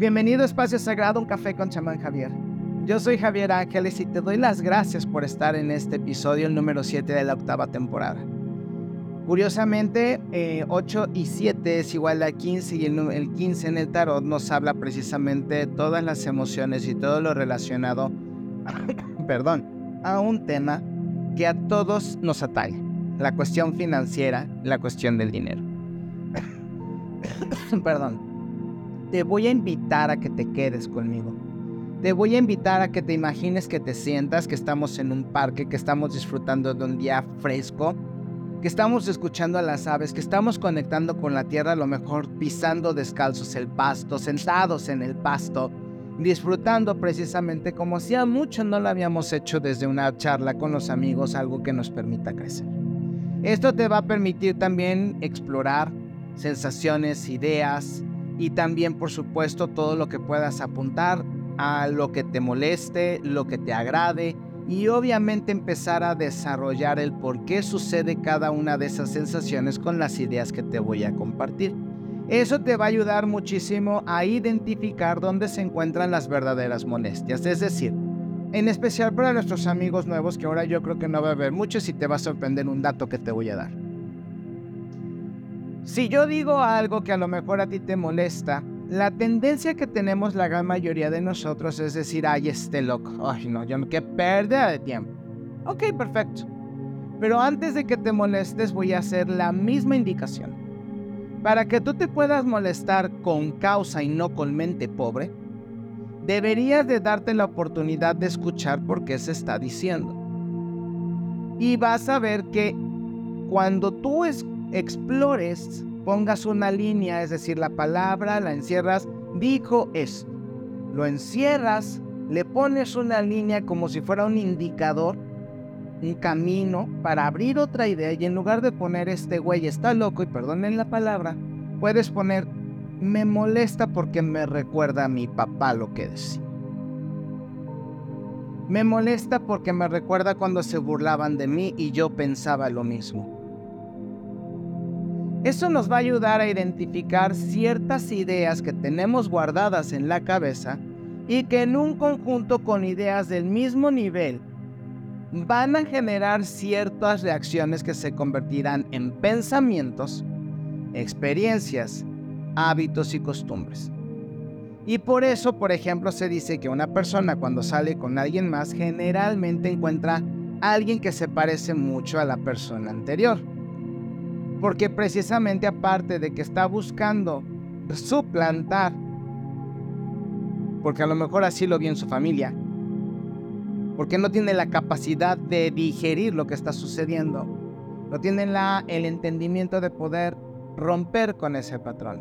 Bienvenido a Espacio Sagrado, un café con chamán Javier. Yo soy Javier Ángeles y te doy las gracias por estar en este episodio, el número 7 de la octava temporada. Curiosamente, 8 eh, y 7 es igual a 15 y el, el 15 en el tarot nos habla precisamente de todas las emociones y todo lo relacionado, perdón, a un tema que a todos nos atañe, la cuestión financiera, la cuestión del dinero. perdón te voy a invitar a que te quedes conmigo. Te voy a invitar a que te imagines que te sientas, que estamos en un parque, que estamos disfrutando de un día fresco, que estamos escuchando a las aves, que estamos conectando con la tierra, a lo mejor pisando descalzos el pasto, sentados en el pasto, disfrutando precisamente como hacía mucho no lo habíamos hecho desde una charla con los amigos, algo que nos permita crecer. Esto te va a permitir también explorar sensaciones, ideas, y también por supuesto todo lo que puedas apuntar a lo que te moleste, lo que te agrade y obviamente empezar a desarrollar el por qué sucede cada una de esas sensaciones con las ideas que te voy a compartir. Eso te va a ayudar muchísimo a identificar dónde se encuentran las verdaderas molestias, es decir, en especial para nuestros amigos nuevos que ahora yo creo que no va a haber muchos y te va a sorprender un dato que te voy a dar. Si yo digo algo que a lo mejor a ti te molesta, la tendencia que tenemos la gran mayoría de nosotros es decir, ay, este loco, ay, no, yo qué pérdida de tiempo. Ok, perfecto. Pero antes de que te molestes, voy a hacer la misma indicación. Para que tú te puedas molestar con causa y no con mente pobre, deberías de darte la oportunidad de escuchar por qué se está diciendo. Y vas a ver que cuando tú es, explores, pongas una línea, es decir, la palabra la encierras, dijo esto. Lo encierras, le pones una línea como si fuera un indicador, un camino para abrir otra idea y en lugar de poner este güey está loco y perdonen la palabra, puedes poner me molesta porque me recuerda a mi papá lo que decía. Me molesta porque me recuerda cuando se burlaban de mí y yo pensaba lo mismo. Eso nos va a ayudar a identificar ciertas ideas que tenemos guardadas en la cabeza y que en un conjunto con ideas del mismo nivel van a generar ciertas reacciones que se convertirán en pensamientos, experiencias, hábitos y costumbres. Y por eso, por ejemplo, se dice que una persona cuando sale con alguien más generalmente encuentra a alguien que se parece mucho a la persona anterior. Porque precisamente aparte de que está buscando suplantar, porque a lo mejor así lo vio en su familia, porque no tiene la capacidad de digerir lo que está sucediendo, no tiene la, el entendimiento de poder romper con ese patrón.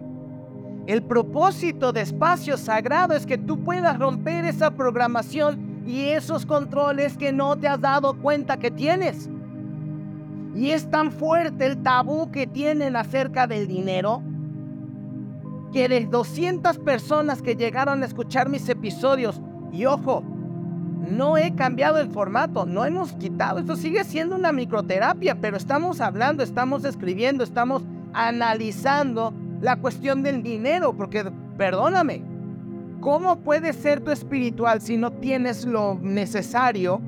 El propósito de espacio sagrado es que tú puedas romper esa programación y esos controles que no te has dado cuenta que tienes. Y es tan fuerte el tabú que tienen acerca del dinero que de 200 personas que llegaron a escuchar mis episodios, y ojo, no he cambiado el formato, no hemos quitado, esto sigue siendo una microterapia, pero estamos hablando, estamos escribiendo, estamos analizando la cuestión del dinero, porque perdóname, ¿cómo puedes ser tu espiritual si no tienes lo necesario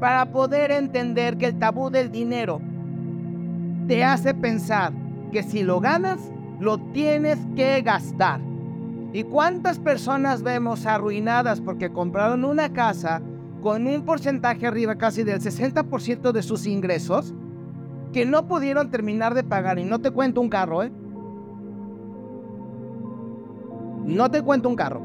para poder entender que el tabú del dinero te hace pensar que si lo ganas, lo tienes que gastar. ¿Y cuántas personas vemos arruinadas porque compraron una casa con un porcentaje arriba casi del 60% de sus ingresos que no pudieron terminar de pagar? Y no te cuento un carro, ¿eh? No te cuento un carro.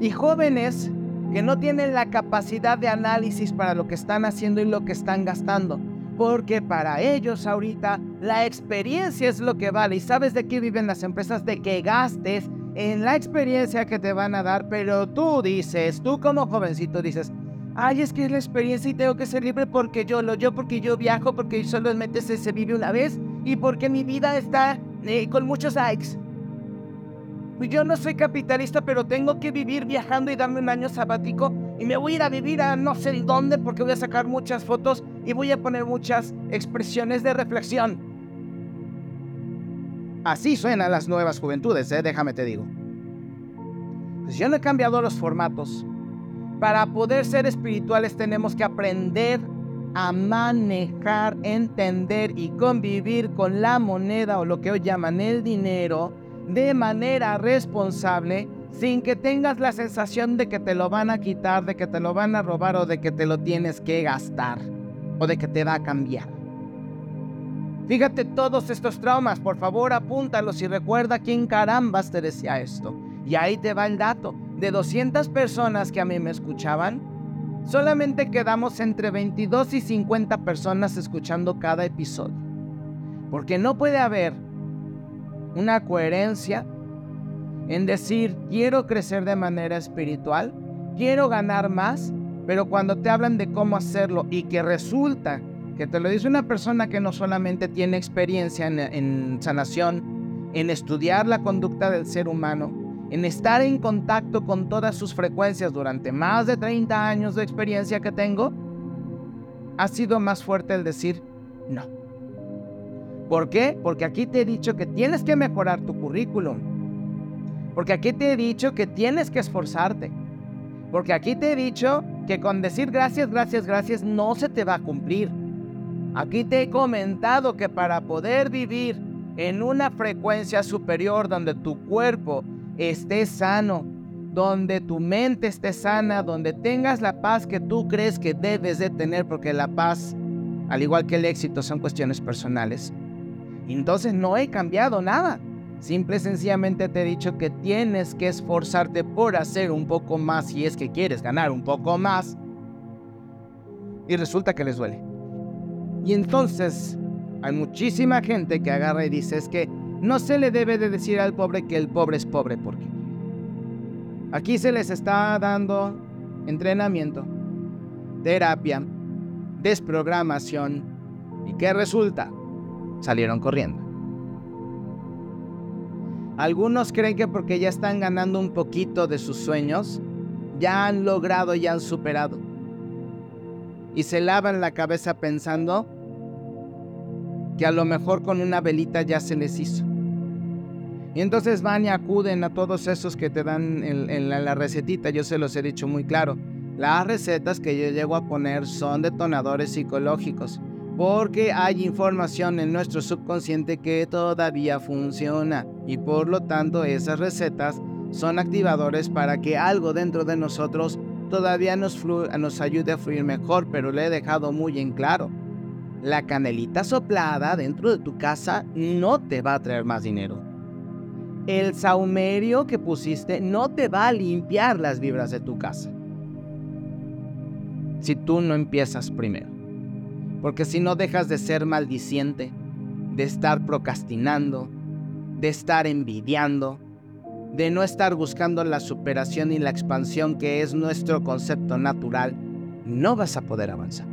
Y jóvenes que no tienen la capacidad de análisis para lo que están haciendo y lo que están gastando. Porque para ellos ahorita la experiencia es lo que vale. ¿Y sabes de qué viven las empresas? De que gastes en la experiencia que te van a dar. Pero tú dices, tú como jovencito dices, ay, es que es la experiencia y tengo que ser libre porque yo lo, yo porque yo viajo, porque solo metes se vive una vez y porque mi vida está eh, con muchos likes. Pues yo no soy capitalista, pero tengo que vivir viajando y darme un año sabático. Y me voy a ir a vivir a no sé dónde porque voy a sacar muchas fotos y voy a poner muchas expresiones de reflexión. Así suenan las nuevas juventudes, ¿eh? déjame te digo. Pues yo no he cambiado los formatos. Para poder ser espirituales tenemos que aprender a manejar, entender y convivir con la moneda o lo que hoy llaman el dinero de manera responsable sin que tengas la sensación de que te lo van a quitar, de que te lo van a robar o de que te lo tienes que gastar o de que te va a cambiar. Fíjate todos estos traumas, por favor apúntalos y recuerda quién carambas te decía esto. Y ahí te va el dato. De 200 personas que a mí me escuchaban, solamente quedamos entre 22 y 50 personas escuchando cada episodio. Porque no puede haber una coherencia en decir, quiero crecer de manera espiritual, quiero ganar más, pero cuando te hablan de cómo hacerlo y que resulta que te lo dice una persona que no solamente tiene experiencia en, sanación, en estudiar la conducta del ser humano, en estar en contacto con todas sus frecuencias durante más de 30 años de experiencia que tengo, ha sido más fuerte el decir no. ¿Por qué? Porque aquí te he dicho que tienes que mejorar tu currículum. Porque aquí te he dicho que tienes que esforzarte. Porque aquí te he dicho que con decir gracias, gracias, gracias no se te va a cumplir. Aquí te he comentado que para poder vivir en una frecuencia superior donde tu cuerpo esté sano, donde tu mente esté sana, donde tengas la paz que tú crees que debes de tener, porque la paz, al igual que el éxito, son cuestiones personales. Entonces no he cambiado nada. Simple y sencillamente te he dicho que tienes que esforzarte por hacer un poco más si es que quieres ganar un poco más. Y resulta que les duele. Y entonces hay muchísima gente que agarra y dice es que no se le debe de decir al pobre que el pobre es pobre porque aquí se les está dando entrenamiento, terapia, desprogramación y ¿qué resulta? Salieron corriendo. Algunos creen que porque ya están ganando un poquito de sus sueños, ya han logrado y han superado. Y se lavan la cabeza pensando que a lo mejor con una velita ya se les hizo. Y entonces van y acuden a todos esos que te dan en, la, la, recetita. Yo se los he dicho muy claro. Las recetas que yo llego a poner son detonadores psicológicos. Porque hay información en nuestro subconsciente que todavía funciona. Y por lo tanto esas recetas son activadores para que algo dentro de nosotros todavía nos, nos ayude a fluir mejor. Pero le he dejado muy en claro la canelita soplada dentro de tu casa no te va a traer más dinero. El saumerio que pusiste no te va a limpiar las vibras de tu casa. Si tú no empiezas primero. Porque si no dejas de ser maldiciente, de estar procrastinando, de estar envidiando, de no estar buscando la superación y la expansión que es nuestro concepto natural, no vas a poder avanzar.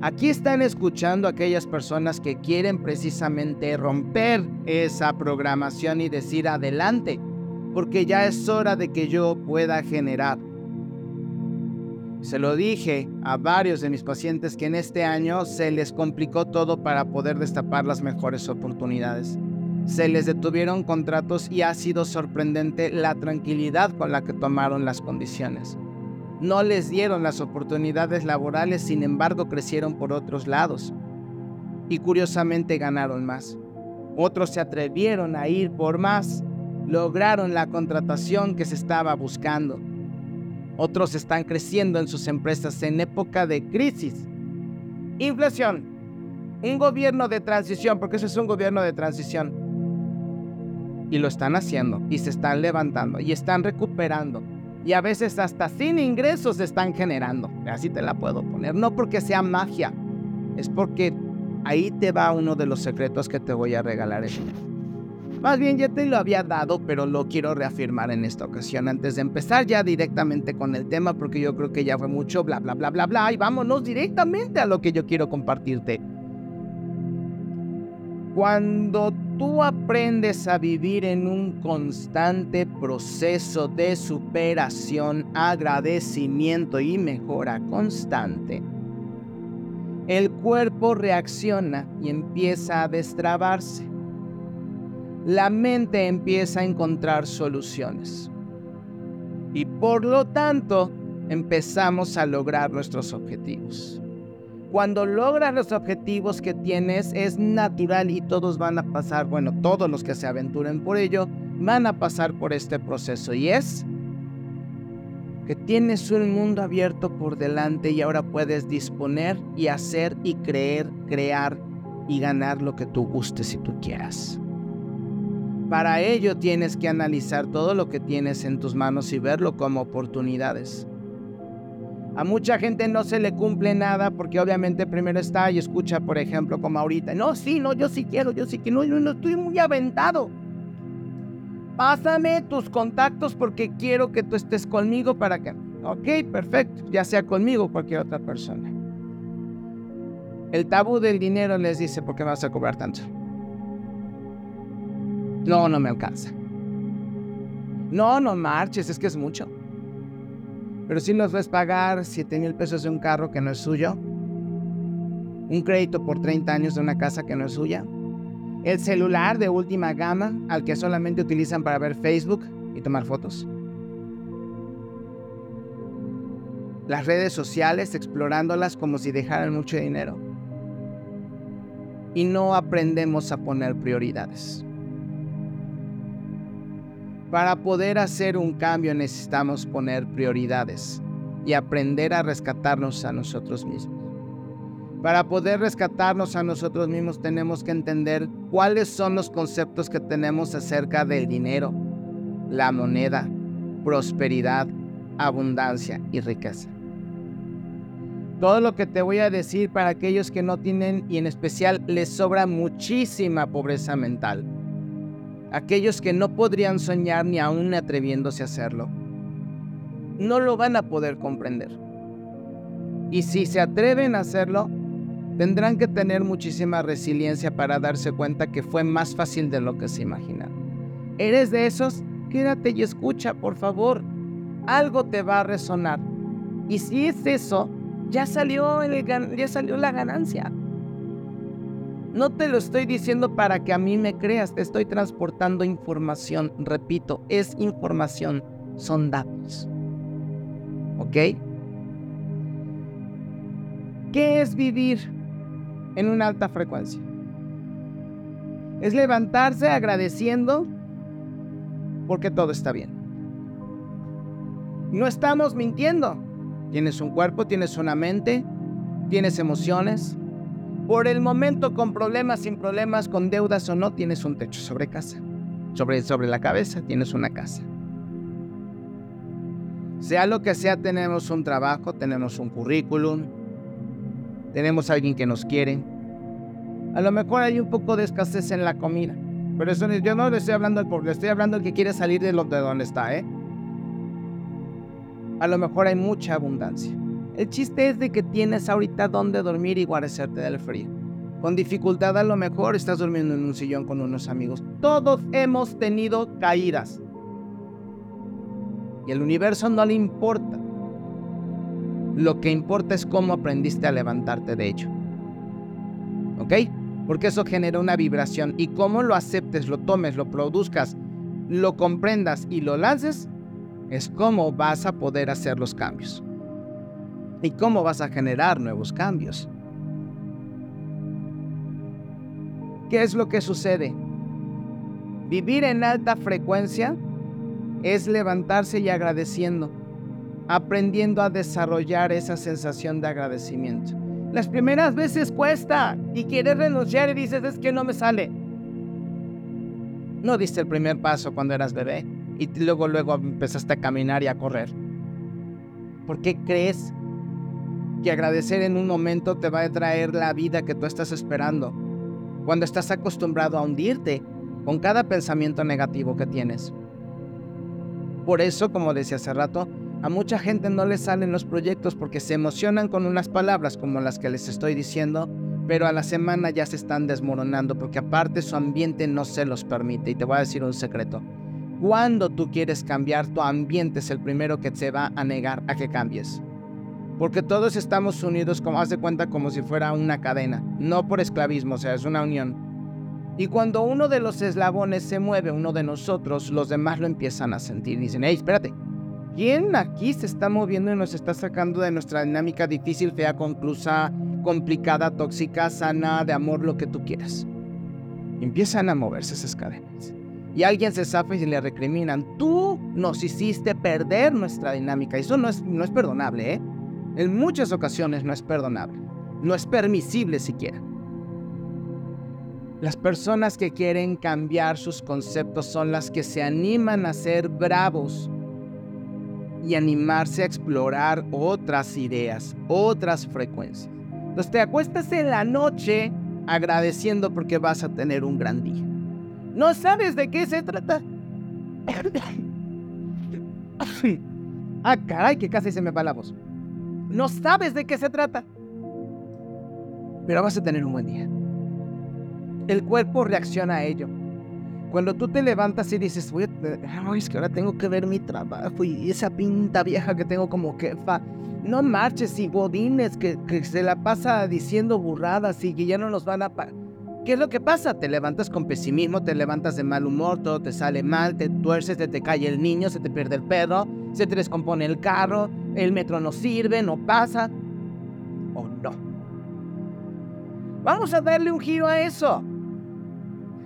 Aquí están escuchando aquellas personas que quieren precisamente romper esa programación y decir adelante, porque ya es hora de que yo pueda generar. Se lo dije a varios de mis pacientes que en este año se les complicó todo para poder destapar las mejores oportunidades. Se les detuvieron contratos y ha sido sorprendente la tranquilidad con la que tomaron las condiciones no les dieron las oportunidades laborales, sin embargo crecieron por otros lados y curiosamente ganaron más. Otros se atrevieron a ir por más, lograron la contratación que se estaba buscando. Otros están creciendo en sus empresas en época de crisis. Inflación. Un gobierno de transición, porque eso es un gobierno de transición. Y lo están haciendo, y se están levantando, y están recuperando y a veces hasta sin ingresos se están generando. Así te la puedo poner. No porque sea magia, es porque ahí te va uno de los secretos que te voy a regalar. Más bien ya te lo había dado, pero lo quiero reafirmar en esta ocasión antes de empezar ya directamente con el tema, porque yo creo que ya fue mucho bla, bla, bla, bla, bla, y vámonos directamente a lo que yo quiero compartirte. Cuando tú aprendes a vivir en un constante proceso de superación, agradecimiento y mejora constante, el cuerpo reacciona y empieza a destrabarse. La mente empieza a encontrar soluciones. Por lo tanto, empezamos a lograr nuestros objetivos. Cuando logras los objetivos que tienes es natural y todos van a pasar, bueno, todos los que se aventuren por ello, van a pasar por este proceso y es que tienes un mundo abierto por delante y ahora puedes disponer y hacer y creer, crear y ganar lo que tú gustes y tú quieras. Para ello tienes que analizar todo lo que tienes en tus manos y verlo como oportunidades. A mucha gente no se le cumple nada porque obviamente primero está y escucha, por ejemplo, como ahorita. No, sí, no, yo sí quiero, yo sí quiero, no, yo no estoy muy aventado. Pásame tus contactos porque quiero que tú estés conmigo para que... Ok, perfecto, ya sea conmigo o cualquier otra persona. El tabú del dinero les dice, ¿por qué vas a cobrar tanto? No, no me alcanza. No, no marches, es que es mucho. Pero si nos ves pagar 7 mil pesos de un carro que no es suyo, un crédito por 30 años de una casa que no es suya, el celular de última gama al que solamente utilizan para ver Facebook y tomar fotos. Las redes sociales explorándolas como si dejaran mucho dinero. Y no aprendemos a poner prioridades. Para poder hacer un cambio necesitamos poner prioridades y aprender a rescatarnos a nosotros mismos. Para poder rescatarnos a nosotros mismos tenemos que entender cuáles son los conceptos que tenemos acerca del dinero, la moneda, prosperidad, abundancia y riqueza. Todo lo que te voy a decir para aquellos que no tienen y en especial les sobra muchísima pobreza mental. Aquellos que no podrían soñar ni aún atreviéndose a hacerlo. No lo van a poder comprender. Y si se atreven a hacerlo, tendrán que tener muchísima resiliencia para darse cuenta que fue más fácil de lo que se imaginaron. ¿Eres de esos? Quédate y escucha, por favor. Algo te va a resonar. Y si es eso, ya salió, ya salió la ganancia. No te lo estoy diciendo para que a mí me creas, te estoy transportando información. Repito, es información, son datos. ¿Ok? ¿Qué es vivir? en una alta frecuencia. Es levantarse agradeciendo porque todo está bien. No estamos mintiendo. Tienes un cuerpo, tienes una mente, tienes emociones. Por el momento con problemas, sin problemas, con deudas o no, tienes un techo sobre casa. Sobre, sobre la cabeza tienes una casa. Sea lo que sea, tenemos un trabajo, tenemos un currículum, tenemos a alguien que nos quiere. A lo mejor hay un poco de escasez en la comida, pero eso yo no le estoy hablando al pobre, estoy hablando al que quiere salir de, lo, de donde está, ¿eh? A lo mejor hay mucha abundancia. El chiste es de que tienes ahorita donde dormir y guarecerte del frío. Con dificultad a lo mejor estás durmiendo en un sillón con unos amigos. Todos hemos tenido caídas. Y el universo no le importa. Lo que importa es cómo aprendiste a levantarte de ello. ¿Ok? Porque eso genera una vibración y cómo lo aceptes, lo tomes, lo produzcas, lo comprendas y lo lances, es cómo vas a poder hacer los cambios. Y cómo vas a generar nuevos cambios. ¿Qué es lo que sucede? Vivir en alta frecuencia es levantarse y agradeciendo aprendiendo a desarrollar esa sensación de agradecimiento. Las primeras veces cuesta y quieres renunciar y dices es que no me sale. No diste el primer paso cuando eras bebé y luego luego empezaste a caminar y a correr. ¿Por qué crees que agradecer en un momento te va a traer la vida que tú estás esperando? Cuando estás acostumbrado a hundirte con cada pensamiento negativo que tienes. Por eso, como decía hace rato, a mucha gente no le salen los proyectos porque se emocionan con unas palabras como las que les estoy diciendo, pero a la semana ya se están desmoronando porque aparte su ambiente no se los permite. Y te voy a decir un secreto. Cuando tú quieres cambiar, tu ambiente es el primero que te va a negar a que cambies. Porque todos estamos unidos, como haz de cuenta, como si fuera una cadena, no por esclavismo, o sea, es una unión. Y cuando uno de los eslabones se mueve, uno de nosotros, los demás lo empiezan a sentir. Dicen, hey, espérate, ¿Quién aquí se está moviendo y nos está sacando de nuestra dinámica difícil, fea, conclusa, complicada, tóxica, sana, de amor, lo que tú quieras? Empiezan a moverse esas cadenas. Y alguien se zafa y le recriminan. Tú nos hiciste perder nuestra dinámica. Eso no es, no es perdonable, ¿eh? En muchas ocasiones no es perdonable. No es permisible siquiera. Las personas que quieren cambiar sus conceptos son las que se animan a ser bravos y animarse a explorar otras ideas, otras frecuencias. Entonces te acuestas en la noche agradeciendo porque vas a tener un gran día. No sabes de qué se trata. ah, caray, que casi se me va la voz. No sabes de qué se trata. Pero vas a tener un buen día. El cuerpo reacciona a ello. Cuando tú te levantas y dices, voy es que ahora tengo que ver mi trabajo y esa pinta vieja que tengo como jefa, no marches y godines que, que se la pasa diciendo burradas y que ya no nos van a... ¿Qué es lo que pasa? Te levantas con pesimismo, te levantas de mal humor, todo te sale mal, te tuerces, te, te cae el niño, se te pierde el perro, se te descompone el carro, el metro no sirve, no pasa. ¿O no? Vamos a darle un giro a eso.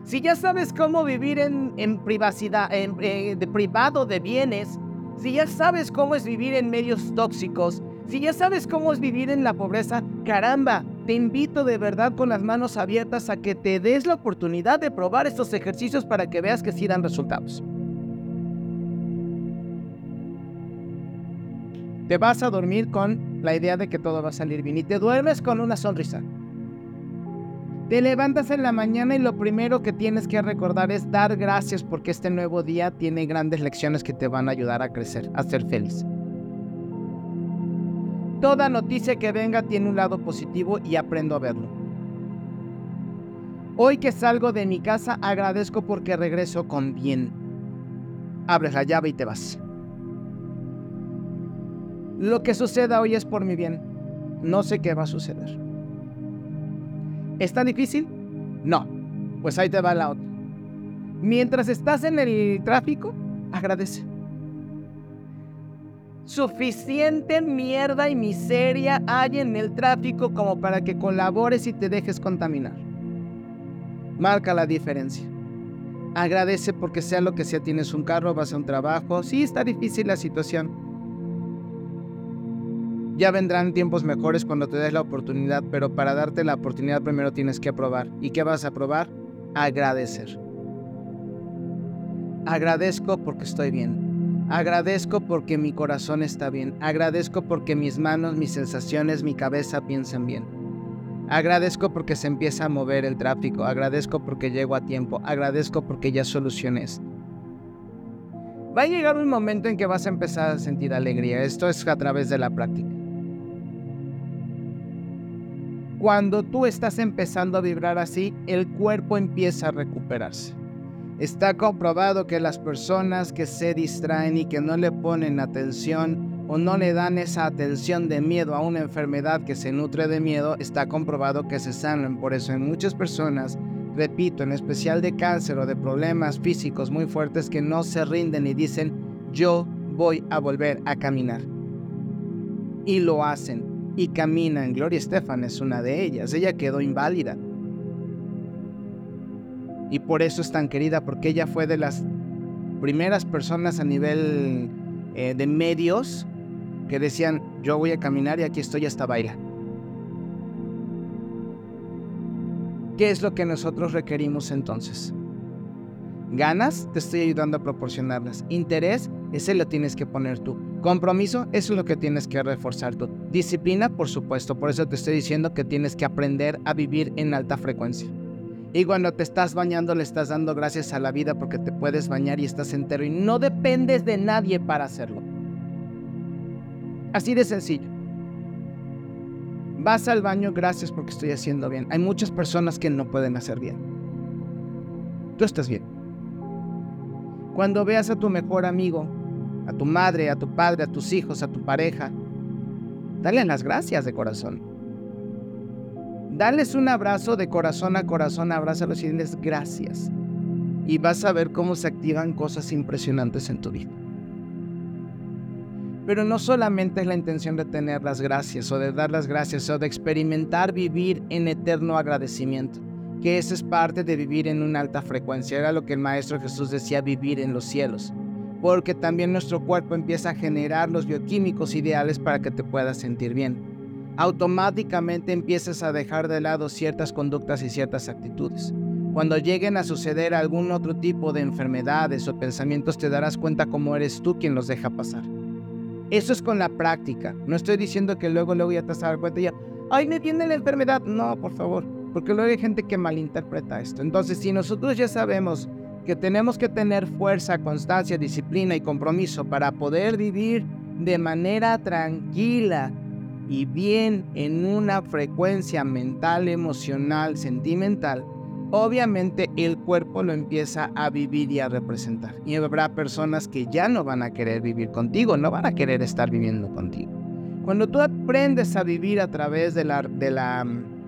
Si ya sabes cómo vivir en, privacidad, en, eh, privado de bienes, si ya sabes cómo es vivir en medios tóxicos, si ya sabes cómo es vivir en la pobreza, caramba, te invito de verdad con las manos abiertas a que te des la oportunidad de probar estos ejercicios para que veas que sí dan resultados. Te vas a dormir con la idea de que todo va a salir bien y te duermes con una sonrisa. Te levantas en la mañana y lo primero que tienes que recordar es dar gracias porque este nuevo día tiene grandes lecciones que te van a ayudar a crecer, a ser feliz. Toda noticia que venga tiene un lado positivo y aprendo a verlo. Hoy que salgo de mi casa agradezco porque regreso con bien. Abres la llave y te vas. Lo que suceda hoy es por mi bien. No sé qué va a suceder. ¿Está difícil? No. Pues ahí te va la otra. Mientras estás en el tráfico, agradece. Suficiente mierda y miseria hay en el tráfico como para que colabores y te dejes contaminar. Marca la diferencia. Agradece porque sea lo que sea, tienes un carro, vas a un trabajo. Sí, está difícil la situación ya vendrán tiempos mejores cuando te des la oportunidad, pero para darte la oportunidad primero tienes que aprobar. ¿Y qué vas a probar? Agradecer. Agradezco porque estoy bien. Agradezco porque mi corazón está bien. Agradezco porque mis manos, mis sensaciones, mi cabeza piensan bien. Agradezco porque se empieza a mover el tráfico. Agradezco porque llego a tiempo. Agradezco porque ya solucioné esto. Va a llegar un momento en que vas a empezar a sentir alegría. Esto es a través de la práctica. Cuando tú estás empezando a vibrar así, el cuerpo empieza a recuperarse. Está comprobado que las personas que se distraen y que no le ponen atención o no le dan esa atención de miedo a una enfermedad que se nutre de miedo, está comprobado que se sanan. Por eso en muchas personas, repito, en especial de cáncer o de problemas físicos muy fuertes, que no se rinden y dicen, yo voy a volver a caminar. Y lo hacen y caminan. Gloria Estefan es una de ellas. Ella quedó inválida. Y por eso es tan querida, porque ella fue de las primeras personas a nivel eh, de medios que decían, yo voy a caminar y aquí estoy hasta baila. ¿Qué es lo que nosotros requerimos entonces? Ganas, te estoy ayudando a proporcionarlas. Interés, ese lo tienes que poner tú. Compromiso, eso es lo que tienes que reforzar tú. Disciplina, por supuesto, por eso te estoy diciendo que tienes que aprender a vivir en alta frecuencia. Y cuando te estás bañando le estás dando gracias a la vida porque te puedes bañar y estás entero y no dependes de nadie para hacerlo. Así de sencillo. Vas al baño, gracias porque estoy haciendo bien. Hay muchas personas que no pueden hacer bien. Tú estás bien. Cuando veas a tu mejor amigo a tu madre, a tu padre, a tus hijos, a tu pareja. Dale las gracias de corazón. Dales un abrazo de corazón a corazón, abrázalos y diles gracias. Y vas a ver cómo se activan cosas impresionantes en tu vida. Pero no solamente es la intención de tener las gracias o de dar las gracias o de experimentar vivir en eterno agradecimiento, que eso es parte de vivir en una alta frecuencia. Era lo que el Maestro Jesús decía, vivir en los cielos. Porque también nuestro cuerpo empieza a generar los bioquímicos ideales para que te puedas sentir bien. Automáticamente empiezas a dejar de lado ciertas conductas y ciertas actitudes. Cuando lleguen a suceder algún otro tipo de enfermedades o pensamientos, te darás cuenta cómo eres tú quien los deja pasar. Eso es con la práctica. No estoy diciendo que luego, luego ya te vas a dar cuenta y ya, ay, me viene la enfermedad. No, por favor, porque luego hay gente que malinterpreta esto. Entonces, si nosotros ya sabemos que tenemos que tener fuerza, constancia, disciplina y compromiso para poder vivir de manera tranquila y bien en una frecuencia mental, emocional, sentimental, obviamente el cuerpo lo empieza a vivir y a representar. Y habrá personas que ya no van a querer vivir contigo, no van a querer estar viviendo contigo. Cuando tú aprendes a vivir a través de la, de la,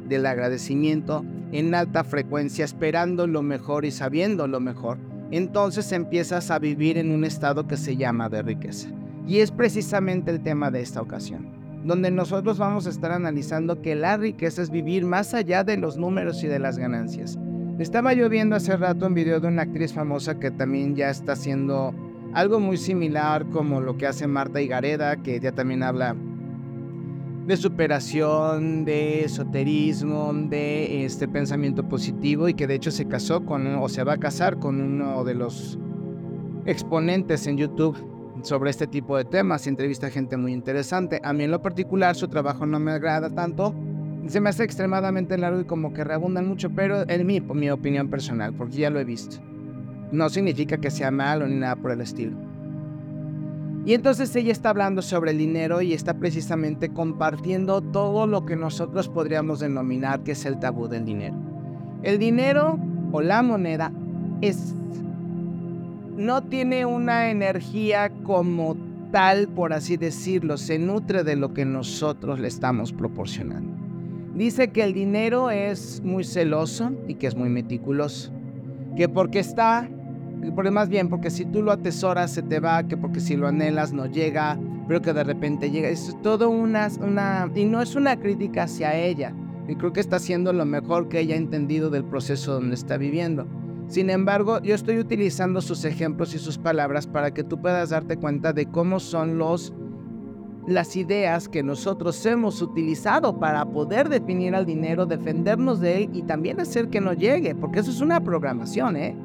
del agradecimiento en alta frecuencia, esperando lo mejor y sabiendo lo mejor, entonces empiezas a vivir en un estado que se llama de riqueza. Y es precisamente el tema de esta ocasión, donde nosotros vamos a estar analizando que la riqueza es vivir más allá de los números y de las ganancias. Estaba yo viendo hace rato un video de una actriz famosa que también ya está haciendo algo muy similar como lo que hace Marta Higareda, que ya también habla de superación, de esoterismo, de este pensamiento positivo y que de hecho se casó con o se va a casar con uno de los exponentes en YouTube sobre este tipo de temas, entrevista a gente muy interesante. A mí en lo particular su trabajo no me agrada tanto, se me hace extremadamente largo y como que reabundan mucho, pero es mi, mi opinión personal, porque ya lo he visto. No significa que sea malo ni nada por el estilo. Y entonces ella está hablando sobre el dinero y está precisamente compartiendo todo lo que nosotros podríamos denominar que es el tabú del dinero. El dinero o la moneda es no tiene una energía como tal, por así decirlo, se nutre de lo que nosotros le estamos proporcionando. Dice que el dinero es muy celoso y que es muy meticuloso. Que porque está, porque más bien porque si tú lo atesoras se te va, que porque si lo anhelas no llega, pero que de repente llega. Es todo una, una, y no es una crítica hacia ella. Y creo que está haciendo lo mejor que ella ha entendido del proceso donde está viviendo. Sin embargo, yo estoy utilizando sus ejemplos y sus palabras para que tú puedas darte cuenta de cómo son los las ideas que nosotros hemos utilizado para poder definir al dinero, defendernos de él y también hacer que no llegue, porque eso es una programación, ¿eh?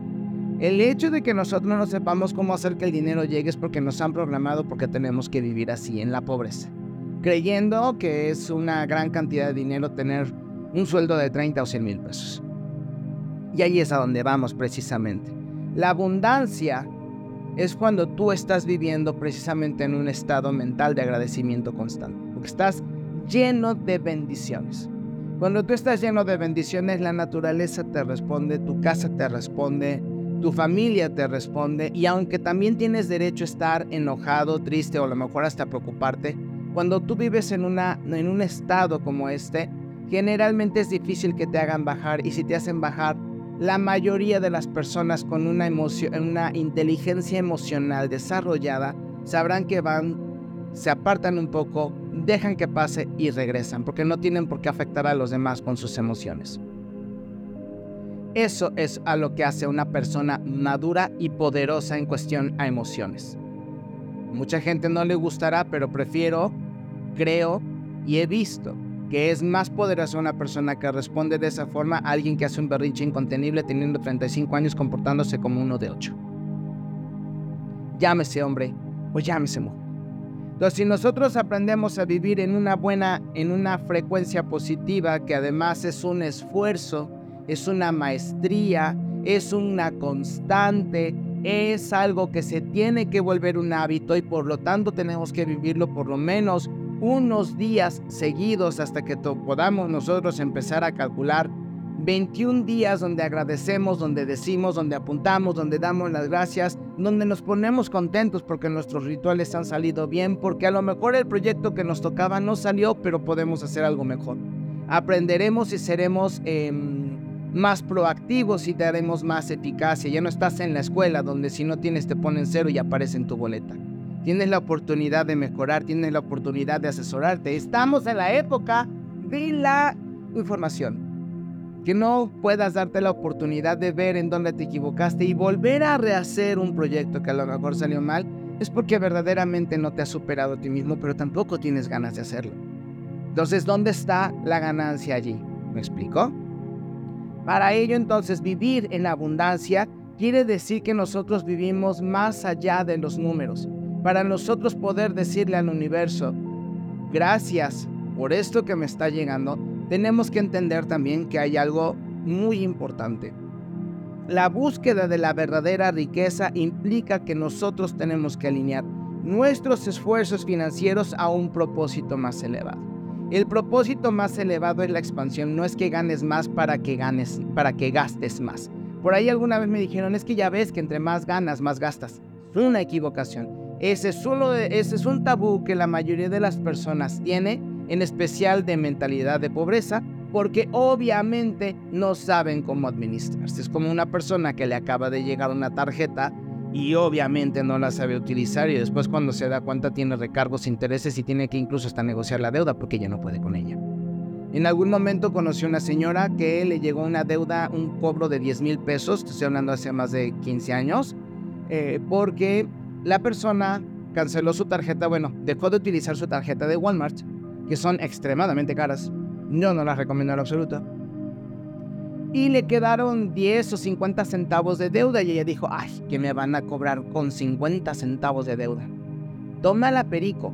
El hecho de que nosotros no sepamos cómo hacer que el dinero llegue es porque nos han programado porque tenemos que vivir así, en la pobreza, creyendo que es una gran cantidad de dinero tener un sueldo de 30 o 100 mil pesos. Y ahí es a donde vamos precisamente. La abundancia es cuando tú estás viviendo precisamente en un estado mental de agradecimiento constante, porque estás lleno de bendiciones. Cuando tú estás lleno de bendiciones, la naturaleza te responde, tu casa te responde, tu familia te responde, y aunque también tienes derecho a estar enojado, triste o a lo mejor hasta preocuparte, cuando tú vives en, una, en un estado como este, generalmente es difícil que te hagan bajar, y si te hacen bajar, la mayoría de las personas con una, emoción, una inteligencia emocional desarrollada sabrán que van, se apartan un poco, dejan que pase y regresan, porque no tienen por qué afectar a los demás con sus emociones. Eso es a lo que hace una persona madura y poderosa en cuestión a emociones. Mucha gente no le gustará, pero prefiero, creo y he visto que es más poderosa una persona que responde de esa forma a alguien que hace un berrinche incontenible teniendo 35 años comportándose como uno de 8. Llámese hombre o llámese mujer. Entonces, si nosotros aprendemos a vivir en una buena, en una frecuencia positiva, que además es un esfuerzo, es una maestría, es una constante, es algo que se tiene que volver un hábito y por lo tanto tenemos que vivirlo por lo menos unos días seguidos hasta que podamos nosotros empezar a calcular 21 días donde agradecemos, donde decimos, donde apuntamos, donde damos las gracias, donde nos ponemos contentos porque nuestros rituales han salido bien, porque a lo mejor el proyecto que nos tocaba no salió, pero podemos hacer algo mejor. Aprenderemos y seremos em, más proactivos y daremos más eficacia. Ya no estás en la escuela donde si no tienes te ponen cero y aparece en tu boleta. tienes la oportunidad de mejorar, tienes la oportunidad de asesorarte. Estamos en la época de la información. Que no puedas darte la oportunidad de ver en dónde te equivocaste y volver a rehacer un proyecto que a lo mejor salió mal, es porque verdaderamente no te has superado a ti mismo, pero tampoco tienes ganas de hacerlo. Entonces, ¿dónde está la ganancia allí? ¿Me explico? Para ello, entonces, vivir en abundancia quiere decir que nosotros vivimos más allá de los números. Para nosotros poder decirle al universo, gracias por esto que me está llegando, tenemos que entender también que hay algo muy importante. La búsqueda de la verdadera riqueza implica que nosotros tenemos que alinear nuestros esfuerzos financieros a un propósito más elevado. El propósito más elevado es la expansión, no es que ganes más para que ganes, para que gastes más. Por ahí alguna vez me dijeron, es que ya ves que entre más ganas, más gastas. Es una equivocación. Ese es, solo, ese es un tabú que la mayoría de las personas tiene en especial de mentalidad de pobreza, porque obviamente no saben cómo administrarse. Es como una persona que le acaba de llegar una tarjeta y obviamente no la sabe utilizar y después cuando se da cuenta tiene recargos, intereses y tiene que incluso hasta negociar la deuda porque ya no puede con ella. En algún momento conocí una señora que le llegó una deuda, un cobro de 10 mil pesos, estoy hablando hace más de 15 años, eh, porque la persona canceló su tarjeta, bueno, dejó de utilizar su tarjeta de Walmart que son extremadamente caras. Yo no las recomiendo en absoluto. Y le quedaron 10 o 50 centavos de deuda y ella dijo, ay, que me van a cobrar con 50 centavos de deuda. Toma la perico.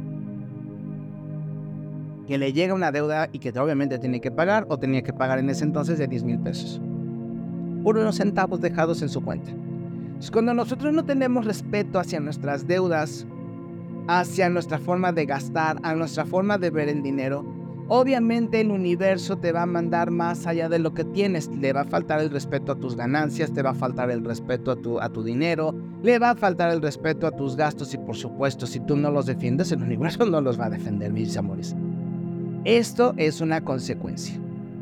Que le llega una deuda y que obviamente tiene que pagar o tenía que pagar en ese entonces de 10 mil pesos. Por unos centavos dejados en su cuenta. cuando nosotros no tenemos respeto hacia nuestras deudas, hacia nuestra forma de gastar, a nuestra forma de ver el dinero, obviamente el universo te va a mandar más allá de lo que tienes. Le va a faltar el respeto a tus ganancias, te va a faltar el respeto a tu, a tu dinero, le va a faltar el respeto a tus gastos y por supuesto, si tú no los defiendes, el universo no los va a defender, mis amores. Esto es una consecuencia.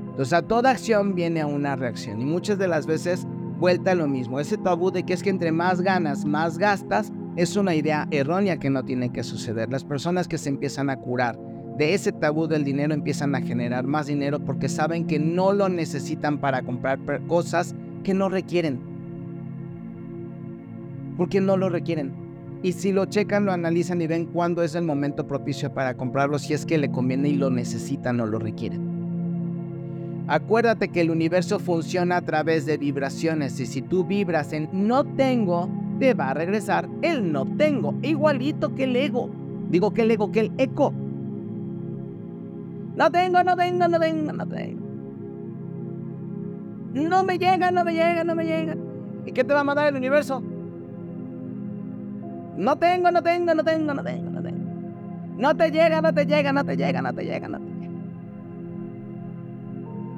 Entonces a toda acción viene a una reacción y muchas de las veces vuelta a lo mismo. Ese tabú de que es que entre más ganas, más gastas, es una idea errónea que no tiene que suceder. Las personas que se empiezan a curar de ese tabú del dinero empiezan a generar más dinero porque saben que no lo necesitan para comprar cosas que no requieren. Porque no lo requieren. Y si lo checan, lo analizan y ven cuándo es el momento propicio para comprarlo, si es que le conviene y lo necesitan o lo requieren. Acuérdate que el universo funciona a través de vibraciones y si tú vibras en no tengo, te va a regresar el no tengo, igualito que el ego. Digo que el ego, que el eco. No tengo, no tengo, no tengo, no tengo. No me llega, no me llega, no me llega. ¿Y qué te va a mandar el universo? No tengo, no tengo, no tengo, no tengo, no tengo. No te llega, no te llega, no te llega, no te llega, no te llega.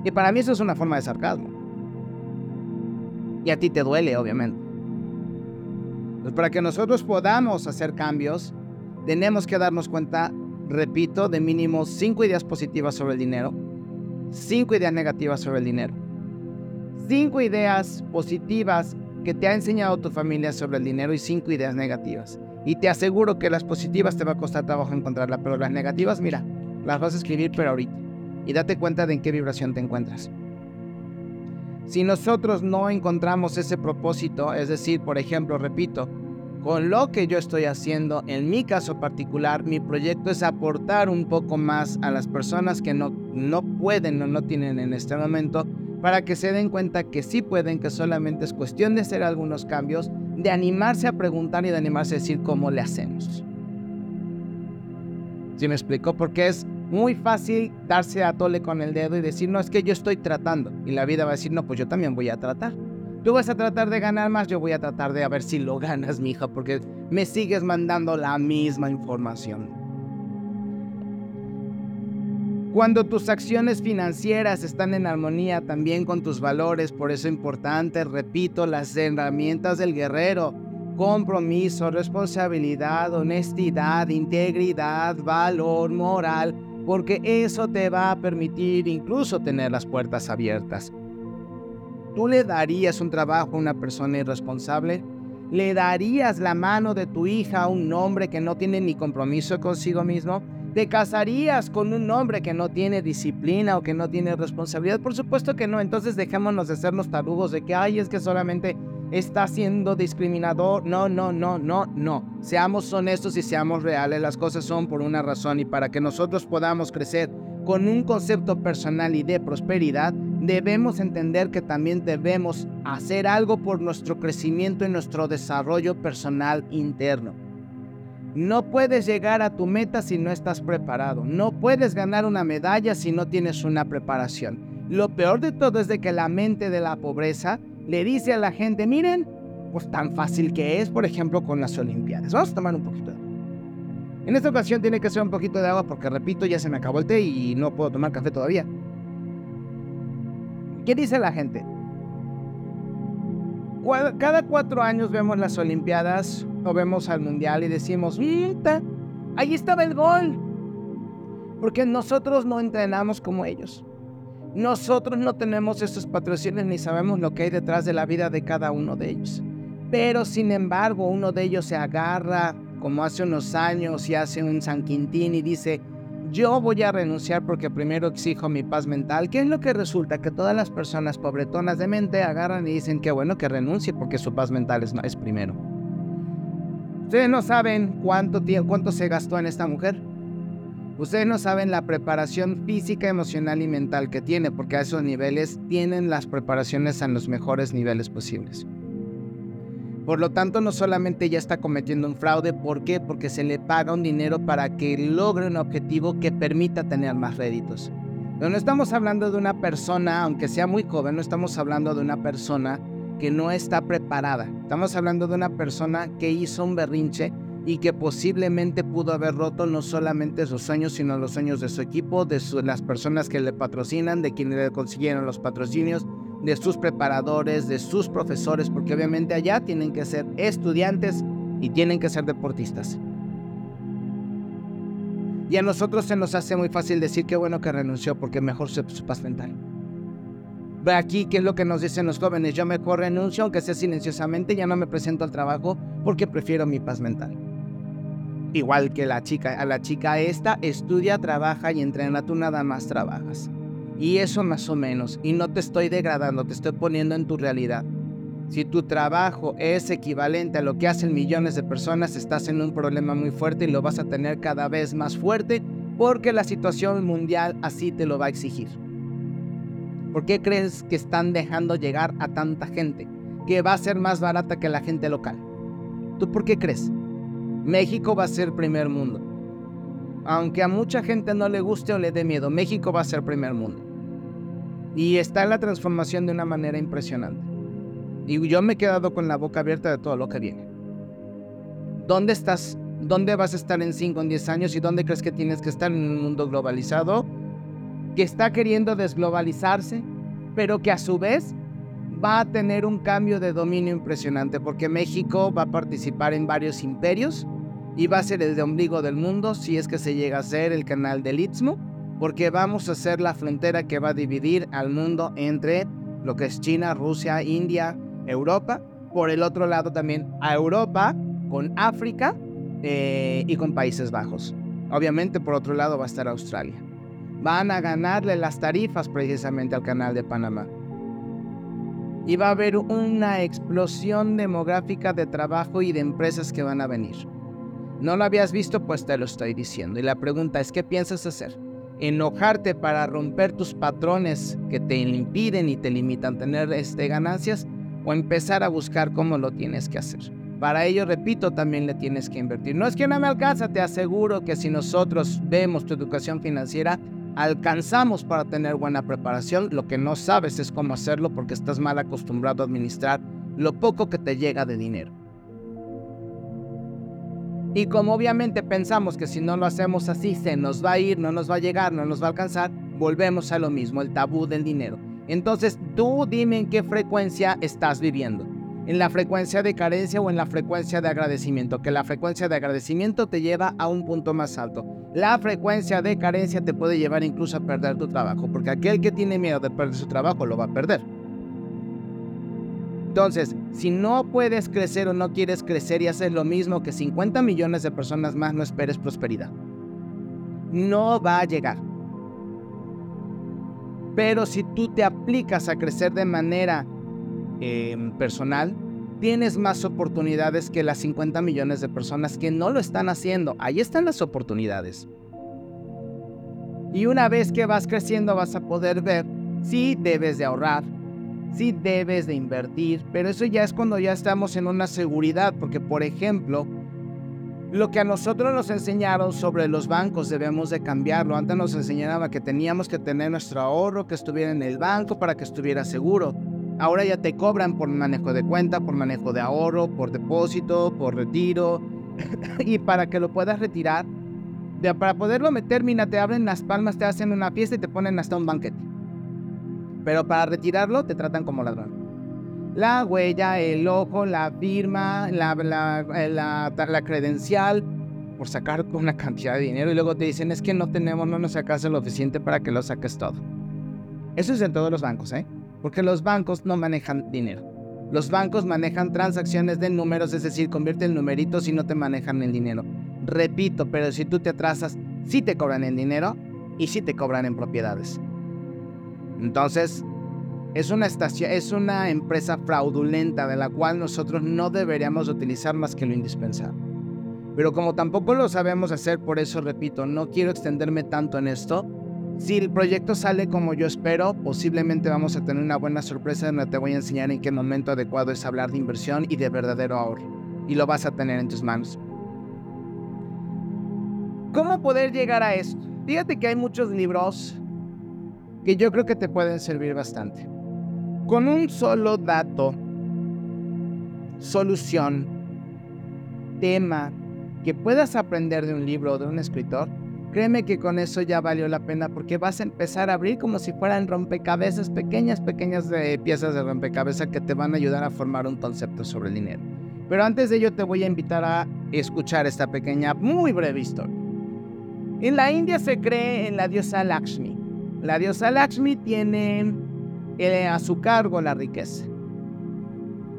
Y para mí eso es una forma de sarcasmo. Y a ti te duele, obviamente. Pues para que nosotros podamos hacer cambios, tenemos que darnos cuenta, repito, de mínimo cinco ideas positivas sobre el dinero, cinco ideas negativas sobre el dinero, cinco ideas positivas que te ha enseñado tu familia sobre el dinero y cinco ideas negativas. Y te aseguro que las positivas te va a costar trabajo encontrarlas, pero las negativas, mira, las vas a escribir pero ahorita. Y date cuenta de en qué vibración te encuentras. Si nosotros no encontramos ese propósito, es decir, por ejemplo, repito, con lo que yo estoy haciendo, en mi caso particular, mi proyecto es aportar un poco más a las personas que no, no pueden o no tienen en este momento para que se den cuenta que sí pueden, que solamente es cuestión de hacer algunos cambios, de animarse a preguntar y de animarse a decir cómo le hacemos. ¿Sí me explico? Porque es muy fácil darse a tole con el dedo y decir, no, es que yo estoy tratando. Y la vida va a decir, no, pues yo también voy a tratar. Tú vas a tratar de ganar más, yo voy a tratar de a ver si lo ganas, mi hija, porque me sigues mandando la misma información. Cuando tus acciones financieras están en armonía también con tus valores, por eso es importante, repito, las herramientas del guerrero, compromiso, responsabilidad, honestidad, integridad, valor, moral, porque eso te va a permitir incluso tener las puertas abiertas. ¿Tú le darías un trabajo a una persona irresponsable? ¿Le darías la mano de tu hija a un hombre que no tiene ni compromiso consigo mismo? ¿Te casarías con un hombre que no tiene disciplina o que no tiene responsabilidad? Por supuesto que no. Entonces dejémonos de sernos tarugos de que, ay, es que solamente está siendo discriminador. No, no, no, no, no. Seamos honestos y seamos reales. Las cosas son por una razón y para que nosotros podamos crecer con un concepto personal y de prosperidad, debemos entender que también debemos hacer algo por nuestro crecimiento y nuestro desarrollo personal interno. No puedes llegar a tu meta si no estás preparado. No puedes ganar una medalla si no tienes una preparación. Lo peor de todo es de que la mente de la pobreza le dice a la gente, miren, pues tan fácil que es, por ejemplo, con las Olimpiadas. Vamos a tomar un poquito de. En esta ocasión tiene que ser un poquito de agua porque, repito, ya se me acabó el té y no puedo tomar café todavía. ¿Qué dice la gente? Cada cuatro años vemos las Olimpiadas o vemos al Mundial y decimos, ahí estaba el gol. Porque nosotros no entrenamos como ellos. Nosotros no tenemos estos patrocinios ni sabemos lo que hay detrás de la vida de cada uno de ellos. Pero sin embargo, uno de ellos se agarra como hace unos años y hace un San Quintín y dice, yo voy a renunciar porque primero exijo mi paz mental. ¿Qué es lo que resulta? Que todas las personas pobretonas de mente agarran y dicen que bueno que renuncie porque su paz mental es, es primero. Ustedes no saben cuánto, cuánto se gastó en esta mujer. Ustedes no saben la preparación física, emocional y mental que tiene, porque a esos niveles tienen las preparaciones a los mejores niveles posibles. Por lo tanto, no solamente ella está cometiendo un fraude, ¿por qué? Porque se le paga un dinero para que logre un objetivo que permita tener más réditos. Pero no estamos hablando de una persona, aunque sea muy joven, no estamos hablando de una persona que no está preparada. Estamos hablando de una persona que hizo un berrinche y que posiblemente pudo haber roto no solamente sus sueños, sino los sueños de su equipo, de las personas que le patrocinan, de quienes le consiguieron los patrocinios, de sus preparadores, de sus profesores, porque obviamente allá tienen que ser estudiantes y tienen que ser deportistas. Y a nosotros se nos hace muy fácil decir que bueno que renunció porque mejor su, su paz mental. Ve aquí qué es lo que nos dicen los jóvenes. Yo mejor renuncio, aunque sea silenciosamente, ya no me presento al trabajo porque prefiero mi paz mental. Igual que la chica, a la chica esta estudia, trabaja y entrena, tú nada más trabajas. Y eso más o menos. Y no te estoy degradando, te estoy poniendo en tu realidad. Si tu trabajo es equivalente a lo que hacen millones de personas, estás en un problema muy fuerte y lo vas a tener cada vez más fuerte porque la situación mundial así te lo va a exigir. ¿Por qué crees que están dejando llegar a tanta gente? Que va a ser más barata que la gente local. ¿Tú por qué crees? México va a ser primer mundo. Aunque a mucha gente no le guste o le dé miedo, México va a ser primer mundo. Y está en la transformación de una manera impresionante. Y yo me he quedado con la boca abierta de todo lo que viene. ¿Dónde estás? ¿Dónde vas a estar en 5 o 10 años? ¿Y dónde crees que tienes que estar en un mundo globalizado? Que está queriendo desglobalizarse, pero que a su vez va a tener un cambio de dominio impresionante, porque México va a participar en varios imperios y va a ser el de ombligo del mundo si es que se llega a ser el canal del Istmo porque vamos a ser la frontera que va a dividir al mundo entre lo que es China, Rusia, India, Europa. Por el otro lado también a Europa con África eh, y con Países Bajos. Obviamente por otro lado va a estar Australia. Van a ganarle las tarifas precisamente al canal de Panamá. Y va a haber una explosión demográfica de trabajo y de empresas que van a venir. ¿No lo habías visto? Pues te lo estoy diciendo. Y la pregunta es, ¿qué piensas hacer? Enojarte para romper tus patrones que te impiden y te limitan tener este, ganancias o empezar a buscar cómo lo tienes que hacer. Para ello, repito, también le tienes que invertir. No es que no me alcanza, te aseguro que si nosotros vemos tu educación financiera, alcanzamos para tener buena preparación. Lo que no sabes es cómo hacerlo porque estás mal acostumbrado a administrar lo poco que te llega de dinero. Y como obviamente pensamos que si no lo hacemos así se nos va a ir, no nos va a llegar, no nos va a alcanzar, volvemos a lo mismo, el tabú del dinero. Entonces tú dime en qué frecuencia estás viviendo. En la frecuencia de carencia o en la frecuencia de agradecimiento, que la frecuencia de agradecimiento te lleva a un punto más alto. La frecuencia de carencia te puede llevar incluso a perder tu trabajo, porque aquel que tiene miedo de perder su trabajo lo va a perder. Entonces, si no puedes crecer o no quieres crecer y haces lo mismo que 50 millones de personas más, no esperes prosperidad. No va a llegar. Pero si tú te aplicas a crecer de manera em, personal, tienes más oportunidades que las 50 millones de personas que no lo están haciendo. Ahí están las oportunidades. Y una vez que vas creciendo vas a poder ver si debes de ahorrar, si debes de invertir, pero eso ya es cuando ya estamos en una seguridad, porque por ejemplo, lo que a nosotros nos enseñaron sobre los bancos debemos de cambiarlo. Antes nos enseñaba que teníamos que tener nuestro ahorro que estuviera en el banco para que estuviera seguro. Ahora ya te cobran por manejo de cuenta, por manejo de ahorro, por depósito, por retiro. y para que lo puedas retirar, para poderlo meter, mira, te abren las palmas, te hacen una fiesta y te ponen hasta un banquete. Pero para retirarlo te tratan como ladrón. La huella, el ojo, la firma, la, la, la, la credencial, por sacar una cantidad de dinero y luego te dicen es que no tenemos, no nos sacaste lo suficiente para que lo saques todo. Eso es en todos los bancos, ¿eh? Porque los bancos no manejan dinero. Los bancos manejan transacciones de números, es decir, convierten numeritos y no te manejan el dinero. Repito, pero si tú te atrasas, sí te cobran en dinero y sí te cobran en propiedades. Entonces, es una, estación, es una empresa fraudulenta de la cual nosotros no deberíamos utilizar más que lo indispensable. Pero como tampoco lo sabemos hacer, por eso repito, no quiero extenderme tanto en esto. Si el proyecto sale como yo espero, posiblemente vamos a tener una buena sorpresa donde te voy a enseñar en qué momento adecuado es hablar de inversión y de verdadero ahorro. Y lo vas a tener en tus manos. ¿Cómo poder llegar a esto? Fíjate que hay muchos libros que yo creo que te pueden servir bastante. Con un solo dato, solución, tema que puedas aprender de un libro o de un escritor, créeme que con eso ya valió la pena porque vas a empezar a abrir como si fueran rompecabezas, pequeñas, pequeñas piezas de rompecabezas que te van a ayudar a formar un concepto sobre el dinero. Pero antes de ello te voy a invitar a escuchar esta pequeña, muy breve historia. En la India se cree en la diosa Lakshmi. La diosa Lakshmi tiene eh, a su cargo la riqueza.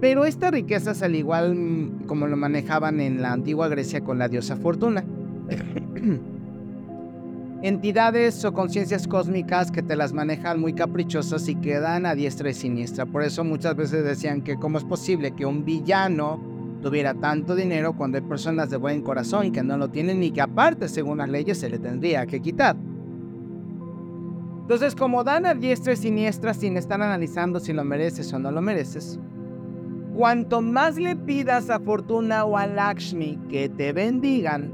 Pero esta riqueza es al igual mm, como lo manejaban en la antigua Grecia con la diosa Fortuna. Entidades o conciencias cósmicas que te las manejan muy caprichosas y quedan a diestra y siniestra. Por eso muchas veces decían que cómo es posible que un villano tuviera tanto dinero cuando hay personas de buen corazón que no lo tienen y que aparte, según las leyes, se le tendría que quitar. Entonces, como dan a diestra y siniestra sin estar analizando si lo mereces o no lo mereces, cuanto más le pidas a Fortuna o a Lakshmi que te bendigan,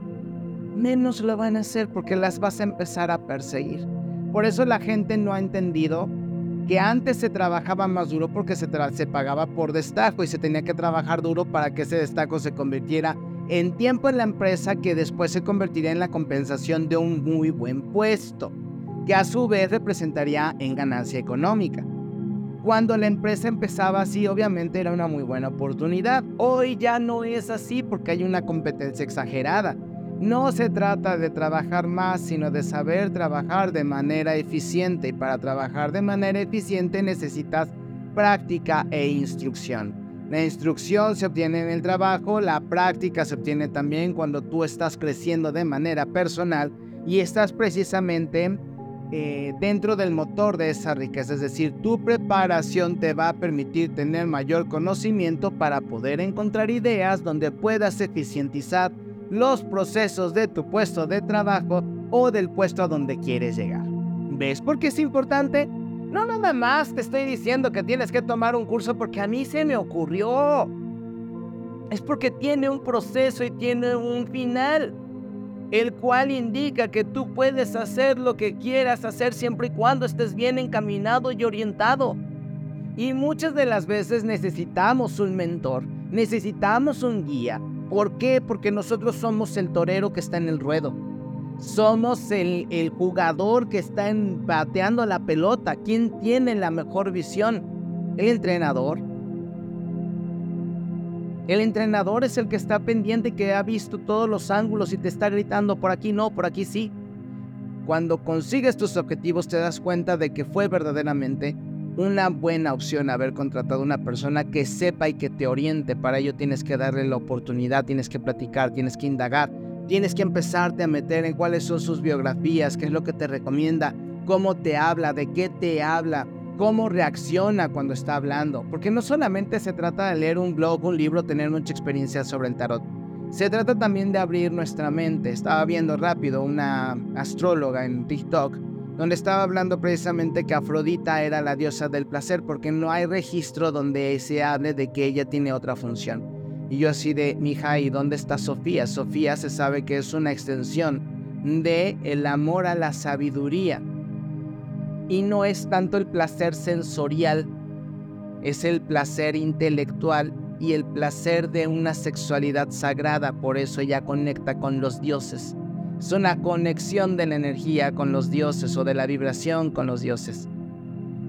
menos lo van a hacer porque las vas a empezar a perseguir. Por eso la gente no ha entendido que antes se trabajaba más duro porque se, se pagaba por destajo y se tenía que trabajar duro para que ese destaco se convirtiera en tiempo en la empresa que después se convertiría en la compensación de un muy buen puesto, que a su vez representaría en ganancia económica. Cuando la empresa empezaba así, obviamente era una muy buena oportunidad. Hoy ya no es así porque hay una competencia exagerada. No se trata de trabajar más, sino de saber trabajar de manera eficiente. Y para trabajar de manera eficiente necesitas práctica e instrucción. La instrucción se obtiene en el trabajo, la práctica se obtiene también cuando tú estás creciendo de manera personal y estás precisamente eh, dentro del motor de esa riqueza. Es decir, tu preparación te va a permitir tener mayor conocimiento para poder encontrar ideas donde puedas eficientizar los procesos de tu puesto de trabajo o del puesto a donde quieres llegar. ¿Ves por qué es importante? No nada más te estoy diciendo que tienes que tomar un curso porque a mí se me ocurrió. Es porque tiene un proceso y tiene un final, el cual indica que tú puedes hacer lo que quieras hacer siempre y cuando estés bien encaminado y orientado. Y muchas de las veces necesitamos un mentor, necesitamos un guía, ¿Por qué? Porque nosotros somos el torero que está en el ruedo. Somos el, jugador que está bateando la pelota. ¿Quién tiene la mejor visión? El entrenador. El entrenador es el que está pendiente, que ha visto todos los ángulos y te está gritando por aquí no, por aquí sí. Cuando consigues tus objetivos te das cuenta de que fue verdaderamente una buena opción haber contratado una persona que sepa y que te oriente. Para ello tienes que darle la oportunidad, tienes que platicar, tienes que indagar, tienes que empezarte a meter en cuáles son sus biografías, qué es lo que te recomienda, cómo te habla, de qué te habla, cómo reacciona cuando está hablando. Porque no solamente se trata de leer un blog, un libro, tener mucha experiencia sobre el tarot. Se trata también de abrir nuestra mente. Estaba viendo rápido una astróloga en TikTok donde estaba hablando precisamente que Afrodita era la diosa del placer porque no hay registro donde se hable de que ella tiene otra función. Y yo así de, mija, ¿y dónde está Sofía? Sofía se sabe que es una extensión de el amor a la sabiduría. Y no es tanto el placer sensorial, es el placer intelectual y el placer de una sexualidad sagrada, por eso ella conecta con los dioses. Es una conexión de la energía con los dioses o de la vibración con los dioses.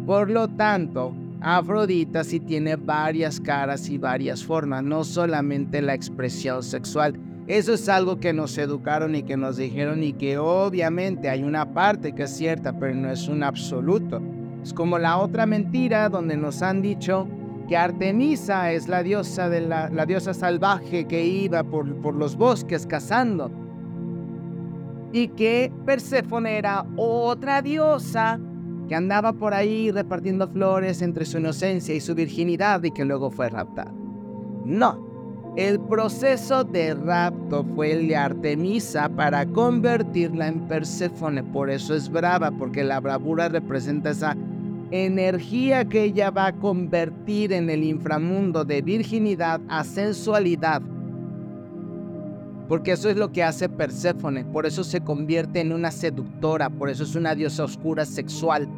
Por lo tanto, Afrodita sí tiene varias caras y varias formas, no solamente la expresión sexual. Eso es algo que nos educaron y que nos dijeron y que obviamente hay una parte que es cierta, pero no es un absoluto. Es como la otra mentira donde nos han dicho que Artemisa es la diosa, salvaje que iba por, por los bosques cazando y que Perséfone era otra diosa que andaba por ahí repartiendo flores entre su inocencia y su virginidad y que luego fue raptada. No, el proceso de rapto fue el de Artemisa para convertirla en Perséfone, por eso es brava, porque la bravura representa esa energía que ella va a convertir en el inframundo de virginidad a sensualidad. Porque eso es lo que hace Perséfone, por eso se convierte en una seductora, por eso es una diosa oscura sexual,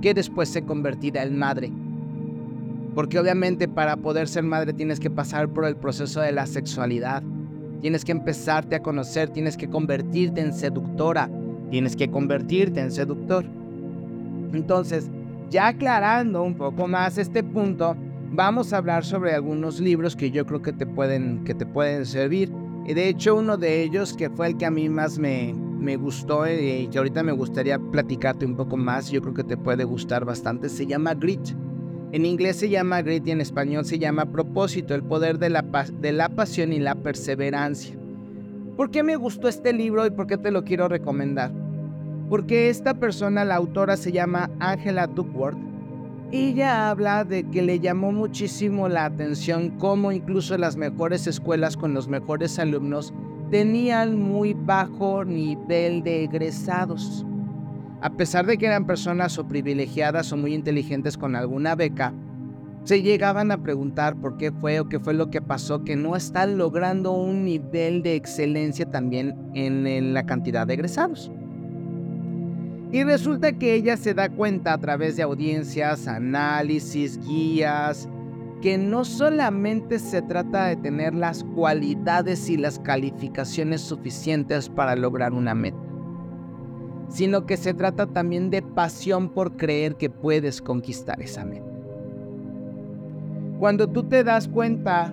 que después se convertirá en madre. Porque obviamente para poder ser madre tienes que pasar por el proceso de la sexualidad, tienes que empezarte a conocer, tienes que convertirte en seductora, tienes que convertirte en seductor. Entonces, ya aclarando un poco más este punto, vamos a hablar sobre algunos libros que yo creo que te pueden, que te pueden servir. Y de hecho, uno de ellos, que fue el que a mí más me, me gustó eh, y que ahorita me gustaría platicarte un poco más, yo creo que te puede gustar bastante, se llama Grit. En inglés se llama Grit y en español se llama Propósito, el poder de la, de la pasión y la perseverancia. ¿Por qué me gustó este libro y por qué te lo quiero recomendar? Porque esta persona, la autora, se llama Angela Duckworth ella habla de que le llamó muchísimo la atención cómo incluso las mejores escuelas con los mejores alumnos tenían muy bajo nivel de egresados. A pesar de que eran personas o privilegiadas o muy inteligentes con alguna beca, se llegaban a preguntar por qué fue o qué fue lo que pasó que no están logrando un nivel de excelencia también en, en la cantidad de egresados. Y resulta que ella se da cuenta a través de audiencias, análisis, guías, que no solamente se trata de tener las cualidades y las calificaciones suficientes para lograr una meta, sino que se trata también de pasión por creer que puedes conquistar esa meta. Cuando tú te das cuenta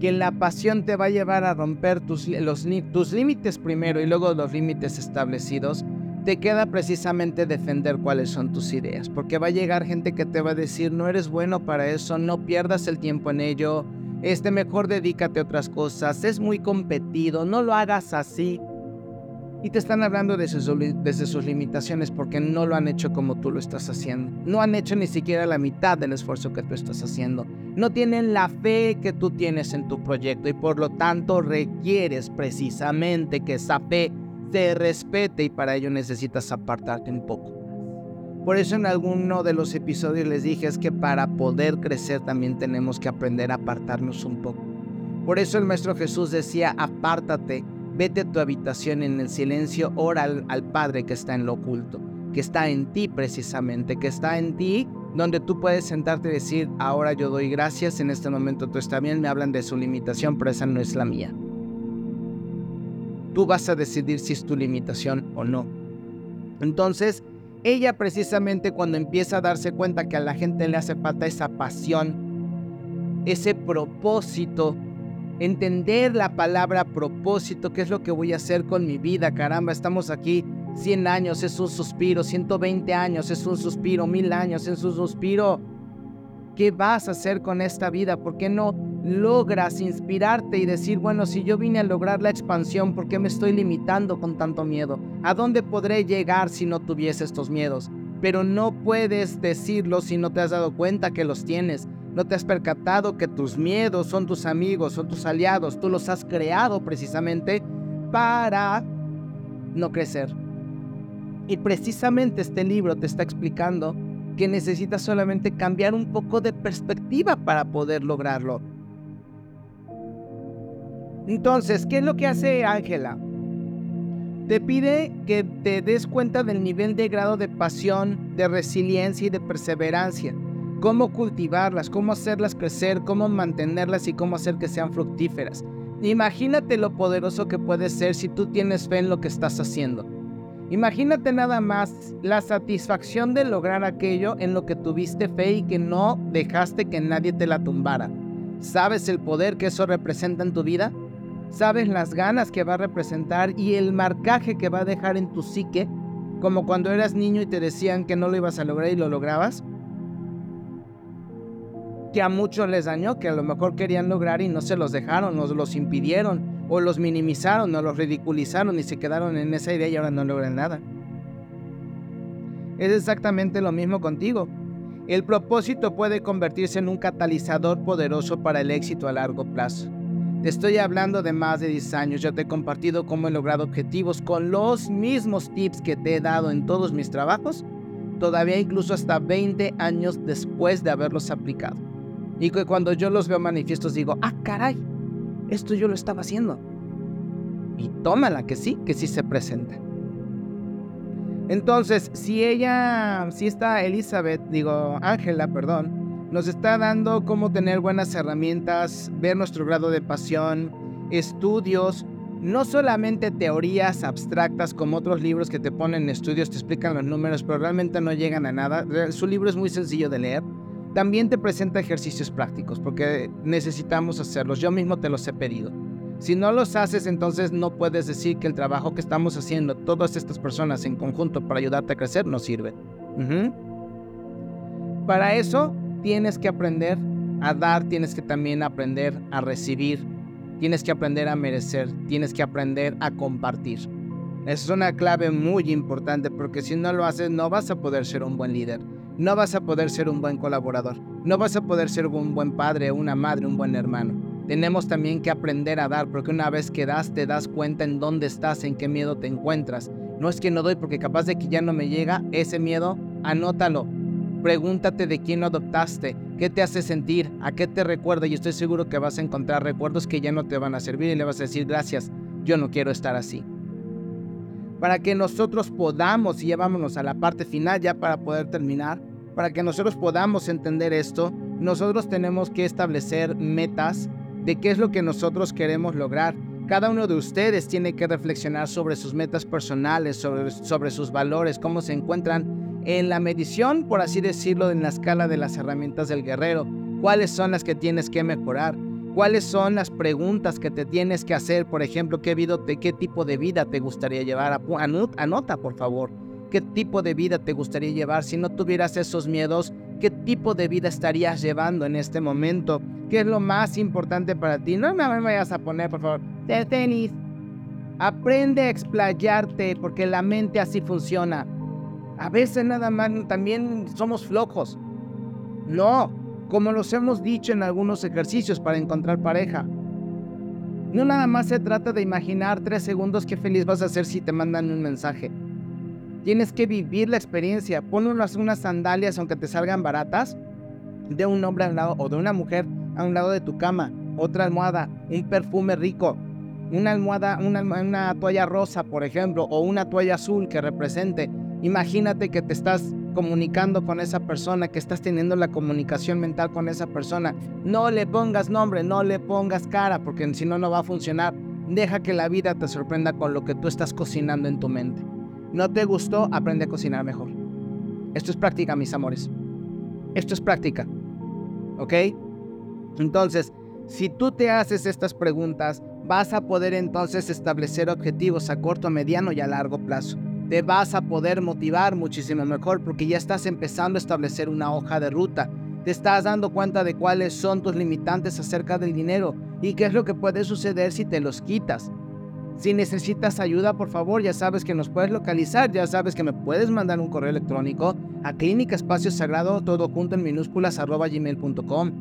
que la pasión te va a llevar a romper tus, tus límites primero y luego los límites establecidos, te queda precisamente defender cuáles son tus ideas, porque va a llegar gente que te va a decir, no eres bueno para eso, no pierdas el tiempo en ello, este mejor dedícate a otras cosas, es muy competido, no lo hagas así. Y te están hablando desde, sus limitaciones porque no lo han hecho como tú lo estás haciendo. No han hecho ni siquiera la mitad del esfuerzo que tú estás haciendo. No tienen la fe que tú tienes en tu proyecto y por lo tanto requieres precisamente que esa fe te respete y para ello necesitas apartarte un poco. Por eso en alguno de los episodios les dije es que para poder crecer también tenemos que aprender a apartarnos un poco. Por eso el Maestro Jesús decía, apártate, vete a tu habitación en el silencio, ora al, Padre que está en lo oculto, que está en ti precisamente, que está en ti donde tú puedes sentarte y decir, ahora yo doy gracias, en este momento tú estás bien, me hablan de su limitación, pero esa no es la mía. Tú vas a decidir si es tu limitación o no. Entonces, ella precisamente cuando empieza a darse cuenta que a la gente le hace falta esa pasión, ese propósito, entender la palabra propósito, qué es lo que voy a hacer con mi vida, caramba, estamos aquí 100 años es un suspiro, 120 años es un suspiro, 1000 años es un suspiro. ¿Qué vas a hacer con esta vida? ¿Por qué no logras inspirarte y decir, bueno, si yo vine a lograr la expansión, ¿por qué me estoy limitando con tanto miedo? ¿A dónde podré llegar si no tuviese estos miedos? Pero no puedes decirlo si no te has dado cuenta que los tienes. No te has percatado que tus miedos son tus amigos, son tus aliados. Tú los has creado precisamente para no crecer. Y precisamente este libro te está explicando que necesitas solamente cambiar un poco de perspectiva para poder lograrlo. Entonces, ¿qué es lo que hace Ángela? Te pide que te des cuenta del nivel de grado de pasión, de resiliencia y de perseverancia. Cómo cultivarlas, cómo hacerlas crecer, cómo mantenerlas y cómo hacer que sean fructíferas. Imagínate lo poderoso que puede ser si tú tienes fe en lo que estás haciendo. Imagínate nada más la satisfacción de lograr aquello en lo que tuviste fe y que no dejaste que nadie te la tumbara. ¿Sabes el poder que eso representa en tu vida? sabes las ganas que va a representar y el marcaje que va a dejar en tu psique, como cuando eras niño y te decían que no lo ibas a lograr y lo lograbas, que a muchos les dañó, que a lo mejor querían lograr y no se los dejaron, o los impidieron, o los minimizaron, o los ridiculizaron y se quedaron en esa idea y ahora no logran nada. Es exactamente lo mismo contigo. El propósito puede convertirse en un catalizador poderoso para el éxito a largo plazo. Te estoy hablando de más de 10 años, ya te he compartido cómo he logrado objetivos con los mismos tips que te he dado en todos mis trabajos, todavía incluso hasta 20 años después de haberlos aplicado. Y que cuando yo los veo manifiestos digo, ah, caray, esto yo lo estaba haciendo. Y tómala, que sí, que sí se presenta. Entonces, si ella, si está Elizabeth, digo, Ángela, perdón, nos está dando cómo tener buenas herramientas, ver nuestro grado de pasión, estudios, no solamente teorías abstractas como otros libros que te ponen estudios, te explican los números, pero realmente no llegan a nada. Su libro es muy sencillo de leer. También te presenta ejercicios prácticos porque necesitamos hacerlos. Yo mismo te los he pedido. Si no los haces, entonces no puedes decir que el trabajo que estamos haciendo todas estas personas en conjunto para ayudarte a crecer no sirve. Para eso tienes que aprender a dar, tienes que también aprender a recibir, tienes que aprender a merecer, tienes que aprender a compartir. Es una clave muy importante porque si no lo haces no vas a poder ser un buen líder, no vas a poder ser un buen colaborador, no vas a poder ser un buen padre, una madre, un buen hermano. Tenemos también que aprender a dar porque una vez que das te das cuenta en dónde estás, en qué miedo te encuentras. No es que no doy porque capaz de que ya no me llega ese miedo, anótalo, Pregúntate de quién lo adoptaste, qué te hace sentir, a qué te recuerda y estoy seguro que vas a encontrar recuerdos que ya no te van a servir y le vas a decir gracias, yo no quiero estar así. Para que nosotros podamos, y llevámonos a la parte final ya para poder terminar, para que nosotros podamos entender esto, nosotros tenemos que establecer metas de qué es lo que nosotros queremos lograr. Cada uno de ustedes tiene que reflexionar sobre sus metas personales, sobre, sus valores, cómo se encuentran en la medición, por así decirlo, en la escala de las herramientas del guerrero. ¿Cuáles son las que tienes que mejorar? ¿Cuáles son las preguntas que te tienes que hacer? Por ejemplo, ¿qué, qué tipo de vida te gustaría llevar? Anota, por favor. ¿Qué tipo de vida te gustaría llevar? Si no tuvieras esos miedos, ¿qué tipo de vida estarías llevando en este momento? ¿Qué es lo más importante para ti? No me vayas a poner, por favor, de tenis. Aprende a explayarte porque la mente así funciona. A veces nada más también somos flojos. No, como los hemos dicho en algunos ejercicios para encontrar pareja. No nada más se trata de imaginar tres segundos qué feliz vas a ser si te mandan un mensaje. Tienes que vivir la experiencia. Pon unas, unas sandalias, aunque te salgan baratas, de un hombre al lado o de una mujer a un lado de tu cama. Otra almohada, un perfume rico, una almohada, una, una toalla rosa, por ejemplo, o una toalla azul que represente Imagínate que te estás comunicando con esa persona, que estás teniendo la comunicación mental con esa persona. No le pongas nombre, no le pongas cara, porque si no, no va a funcionar. Deja que la vida te sorprenda con lo que tú estás cocinando en tu mente. ¿No te gustó? Aprende a cocinar mejor. Esto es práctica, mis amores. Esto es práctica. ¿Ok? Entonces, si tú te haces estas preguntas, vas a poder entonces establecer objetivos a corto, mediano y a largo plazo. te vas a poder motivar muchísimo mejor porque ya estás empezando a establecer una hoja de ruta. Te estás dando cuenta de cuáles son tus limitantes acerca del dinero y qué es lo que puede suceder si te los quitas. Si necesitas ayuda, por favor, ya sabes que nos puedes localizar, ya sabes que me puedes mandar un correo electrónico a clínica espacio sagrado todo junto en minúsculas arroba gmail.com,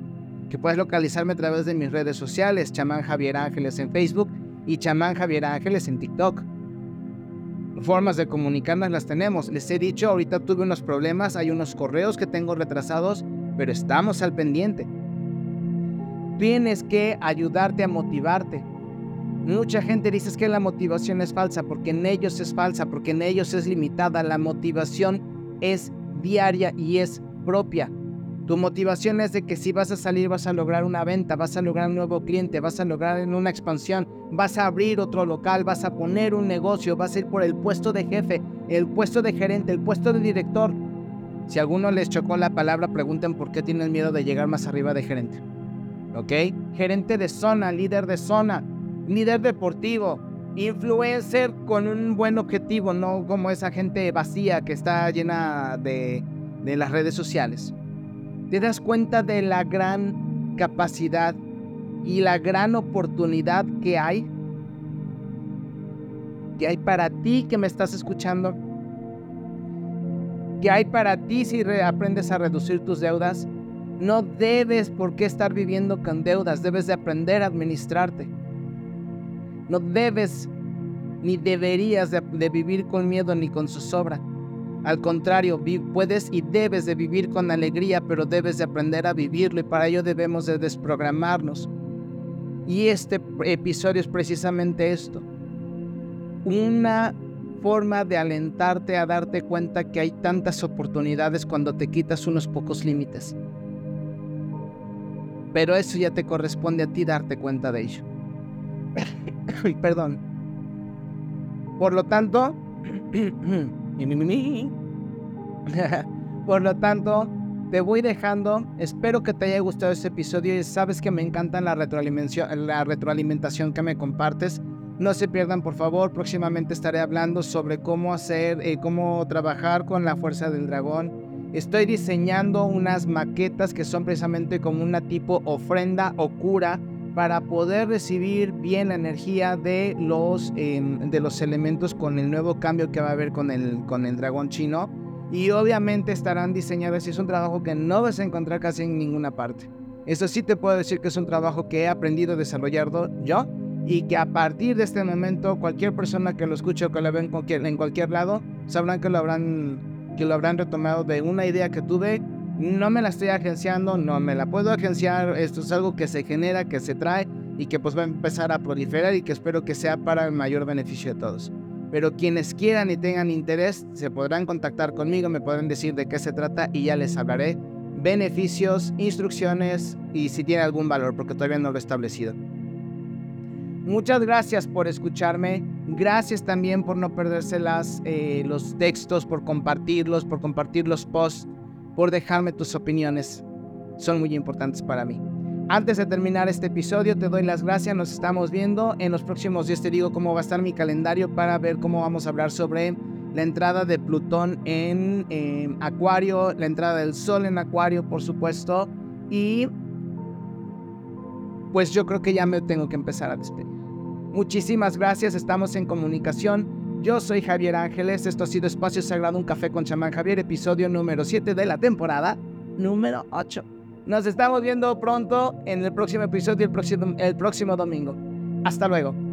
que puedes localizarme a través de mis redes sociales, chamán Javier Ángeles en Facebook y chamán Javier Ángeles en TikTok. Formas de comunicarnos las tenemos. Les he dicho, ahorita tuve unos problemas, hay unos correos que tengo retrasados, pero estamos al pendiente. Tienes que ayudarte a motivarte. Mucha gente dice que la motivación es falsa, porque en ellos es falsa, porque en ellos es limitada. La motivación es diaria y es propia. Tu motivación es de que si vas a salir vas a lograr una venta, vas a lograr un nuevo cliente, vas a lograr una expansión, vas a abrir otro local, vas a poner un negocio, vas a ir por el puesto de jefe, el puesto de gerente, el puesto de director. Si a alguno les chocó la palabra, pregunten por qué tienen miedo de llegar más arriba de gerente. ¿Ok? Gerente de zona, líder de zona líder deportivo, influencer con un buen objetivo, no como esa gente vacía que está llena de, de las redes sociales. Te das cuenta de la gran capacidad y la gran oportunidad que hay, que hay para ti que me estás escuchando, que hay para ti si aprendes a reducir tus deudas. No debes por qué estar viviendo con deudas, debes de aprender a administrarte. No debes ni deberías de, vivir con miedo ni con zozobra. Al contrario, puedes y debes de vivir con alegría, pero debes de aprender a vivirlo y para ello debemos de desprogramarnos. Y este episodio es precisamente esto. Una forma de alentarte a darte cuenta que hay tantas oportunidades cuando te quitas unos pocos límites. Pero eso ya te corresponde a ti darte cuenta de ello. Perdón. Por lo tanto, por lo tanto, te voy dejando. Espero que te haya gustado este episodio y sabes que me encanta la retroalimentación, la retroalimentación que me compartes. No se pierdan, por favor. Próximamente estaré hablando sobre cómo hacer, eh, cómo trabajar con la fuerza del dragón. Estoy diseñando unas maquetas que son precisamente como una tipo ofrenda o cura para poder recibir bien la energía de los, em, de los elementos con el nuevo cambio que va a haber con el, con el dragón chino. Y obviamente estarán diseñados y es un trabajo que no vas a encontrar casi en ninguna parte. Eso sí te puedo decir que es un trabajo que he aprendido a desarrollar yo y que a partir de este momento cualquier persona que lo escuche o que lo vea en cualquier, en cualquier lado sabrán que lo habrán que lo habrán retomado de una idea que tuve no me la estoy agenciando, no me la puedo agenciar, esto es algo que se genera, que se trae y que pues va a empezar a proliferar y que espero que sea para el mayor beneficio de todos. Pero quienes quieran y tengan interés se podrán contactar conmigo, me pueden decir de qué se trata y ya les hablaré beneficios, instrucciones y si tiene algún valor, porque todavía no lo he establecido. Muchas gracias por escucharme. Gracias también por no perderse las, eh, los textos, por compartirlos, por compartir los posts por dejarme tus opiniones. Son muy importantes para mí. Antes de terminar este episodio, te doy las gracias. Nos estamos viendo. En los próximos días te digo cómo va a estar mi calendario para ver cómo vamos a hablar sobre la entrada de Plutón en, Acuario, la entrada del Sol en Acuario, por supuesto. Y pues yo creo que ya me tengo que empezar a despedir. Muchísimas gracias. Estamos en comunicación. Yo soy Javier Ángeles, esto ha sido Espacio Sagrado, un café con chamán Javier, episodio número 7 de la temporada número 8. Nos estamos viendo pronto en el próximo episodio, el próximo, el próximo domingo. Hasta luego.